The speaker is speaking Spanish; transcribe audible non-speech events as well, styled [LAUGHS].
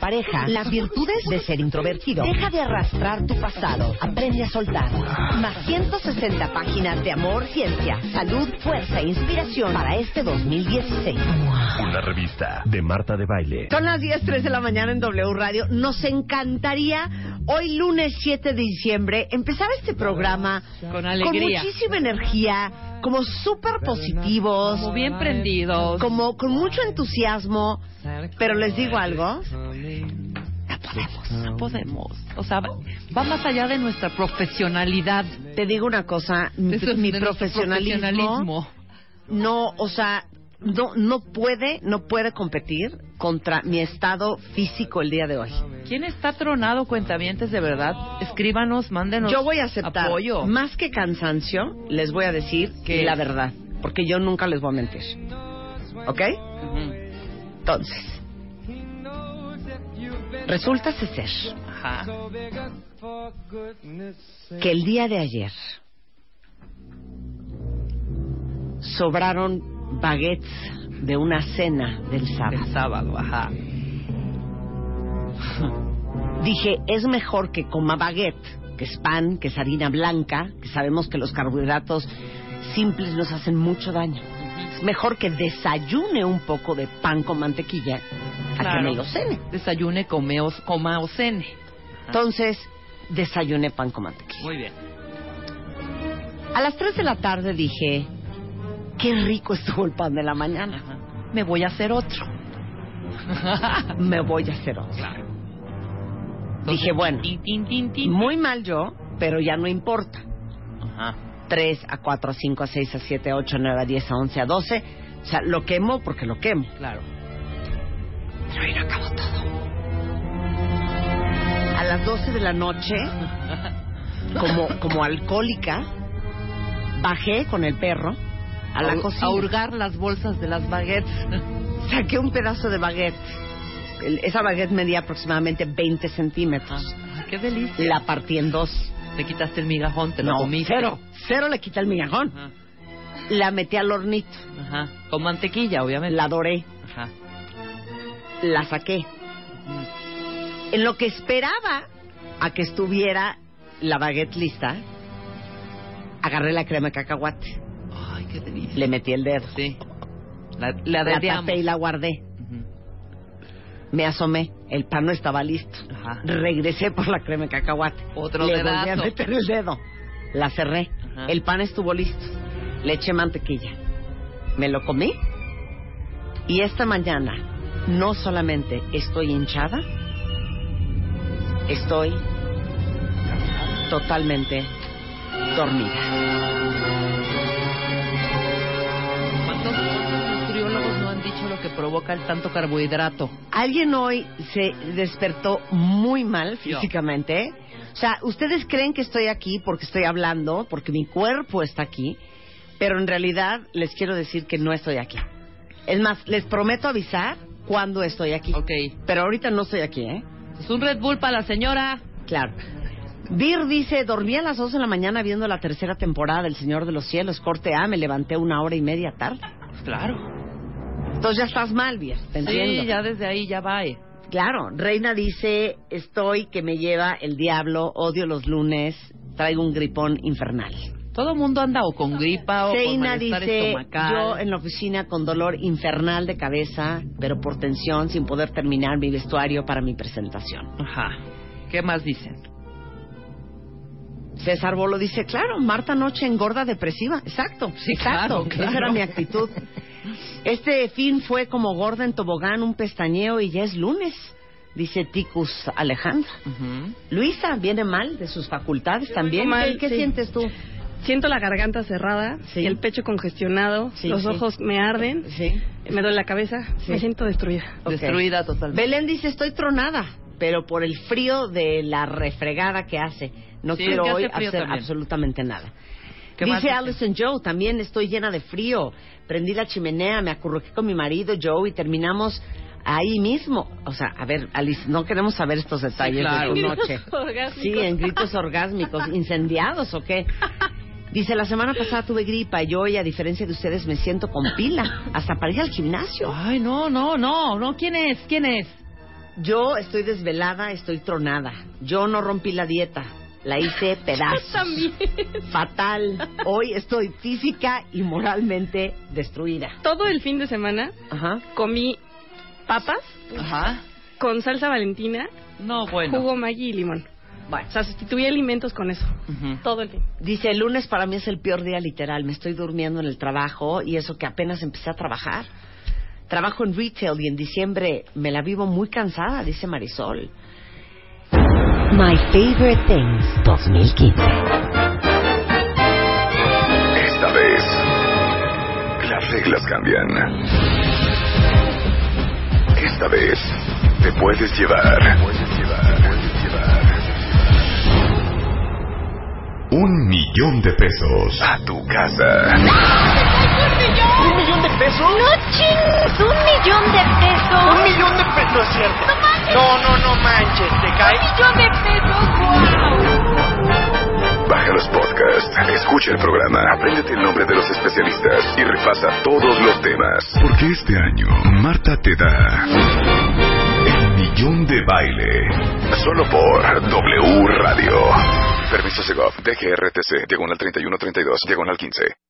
pareja. Las virtudes de ser introvertido. Deja de arrastrar tu pasado. Aprende a soltar. Más 160 páginas de amor, ciencia, salud, fuerza e inspiración para este 2016. Una revista de Marta de Baile. Son las 10.03 de la mañana en W Radio. Nos encantaría hoy lunes 7 de diciembre empezar este programa Con alegría. muchísima energía, como súper positivos, Como bien prendidos. como con mucho entusiasmo. Pero les digo algo, no podemos. No podemos. O sea, va va más allá de nuestra profesionalidad. Te digo una cosa, mi, mi de nuestro profesionalismo, profesionalismo. no, o sea, no, no puede, no puede competir contra mi estado físico el día de hoy. ¿Quién está tronado, cuentavientes, de verdad? Escríbanos, mándenos Yo voy a aceptar, apoyo. más que cansancio, les voy a decir ¿Qué la verdad, porque yo nunca les voy a mentir. ¿Ok? Entonces, resulta ser Ajá. que el día de ayer sobraron baguettes de una cena del sábado. El sábado, ajá. [LAUGHS] Dije, es mejor que coma baguette, que es pan, que es harina blanca, que sabemos que los carbohidratos simples nos hacen mucho daño. Es mejor que desayune un poco de pan con mantequilla a que me lo cene. Desayune, come coma o cene. Entonces, desayuné pan con mantequilla. Muy bien. A las 3 de la tarde dije, qué rico estuvo el pan de la mañana. Me voy a hacer otro. [LAUGHS] Me voy a hacer otro. Dije, bueno, muy mal yo, pero ya no importa. Ajá. 3 a 4 a 5 a 6 a 7 a 8 a 9 a 10 a 11 a 12. O sea, lo quemo porque lo quemo. Claro. Pero ahí no acabó todo. A las 12 de la noche, [LAUGHS] como, como alcohólica, bajé con el perro a la Hu- cocina. A hurgar las bolsas de las baguettes. [LAUGHS] Saqué un pedazo de baguette. El- esa baguette medía aproximadamente 20 centímetros. Ay, qué delicia. La partí en dos. Te quitaste el migajón, te lo no, comiste. cero. Cero le quita el migajón. Ajá. La metí al hornito. Ajá. Con mantequilla, obviamente. La doré. Ajá. La saqué. En lo que esperaba a que estuviera la baguette lista, agarré la crema de cacahuate. Le metí el dedo. Sí. La, la tapé y la guardé. Me asomé. El pan no estaba listo. Ajá. Regresé por la crema de cacahuate. Otro Le volví a dedazo. meter el dedo. La cerré. Ajá. El pan estuvo listo. Le eché mantequilla. Me lo comí. Y esta mañana no solamente estoy hinchada, estoy totalmente dormida. Provoca el tanto carbohidrato? Alguien hoy se despertó muy mal físicamente. O sea, ustedes creen que estoy aquí porque estoy hablando, porque mi cuerpo está aquí, pero en realidad les quiero decir que no estoy aquí. Es más, les prometo avisar cuando estoy aquí. Ok. Pero ahorita no estoy aquí, ¿eh? Es un Red Bull para la señora. Claro. Vir dice, dormí a las 2 de la mañana viendo la tercera temporada del Señor de los Cielos, corte A, me levanté una hora y media tarde. Claro. Entonces ya estás mal, Vir, te entiendo. Sí, ya desde ahí ya va. eh. Claro, Reina dice, estoy que me lleva el diablo, odio los lunes, traigo un gripón infernal. Todo mundo anda o con gripa o con Seina malestar dice, estomacal. yo en la oficina con dolor infernal de cabeza, pero por tensión, sin poder terminar mi vestuario para mi presentación. Ajá. ¿Qué más dicen? César Bolo dice, claro, Marta Noche engorda depresiva. Exacto, Sí, exacto. claro, claro. Esa era mi actitud. [LAUGHS] Este fin fue como gorda en tobogán, un pestañeo y ya es lunes, dice Ticus Alejandra. Luisa viene mal de sus facultades también. mal, ¿Qué, qué sí. sientes tú? siento la garganta cerrada, Sí. y el pecho congestionado, Sí, los sí. ojos me arden, Sí. me duele la cabeza, Sí. me siento destruida. Destruida totalmente. Belén dice, estoy tronada, pero por el frío de la refregada que hace. No Sí, quiero hoy hacer también. absolutamente nada. ¿Qué más Dice? Alison Joe, también estoy llena de frío. Prendí la chimenea, me acurruqué con mi marido Joe y terminamos ahí mismo. O sea, a ver, Alice, no queremos saber estos detalles claro. de tu noche. [LAUGHS] Orgásmicos. Sí, en gritos orgásmicos, incendiados o qué. Dice, la semana pasada tuve gripa y hoy, a diferencia de ustedes, me siento con pila, hasta para ir al gimnasio. Ay, no, no, no, no. ¿Quién es? ¿Quién es? Yo estoy desvelada, estoy tronada. Yo no rompí la dieta, la hice [LAUGHS] pedazos. También. Fatal. Hoy estoy física y moralmente destruida. Todo el fin de semana Ajá. comí papas Ajá. con salsa valentina, No, bueno. jugo Maggi y limón. Bueno, O sea, sustituí alimentos con eso. Todo el fin. dice, el lunes para mí es el peor día literal. Me estoy durmiendo en el trabajo y eso que apenas empecé a trabajar. Trabajo en retail y en diciembre me la vivo muy cansada, dice Marisol. My Favorite Things 2015. Esta vez, las reglas cambian. Esta vez, te puedes llevar. Puedes llevar. Puedes llevar. Un millón de pesos a tu casa. ¿Un millón de pesos? No chingues, un millón de no es cierto. No manches. No, no, no manches, ¿te Un cae? millón de pesos, wow. Baja los podcasts, escucha el programa, apréndete el nombre de los especialistas y repasa todos los temas. Porque este año, Marta te da el millón de baile. Solo por W Radio. Permiso Segov, DGRTC, diagonal 3132, diagonal 15.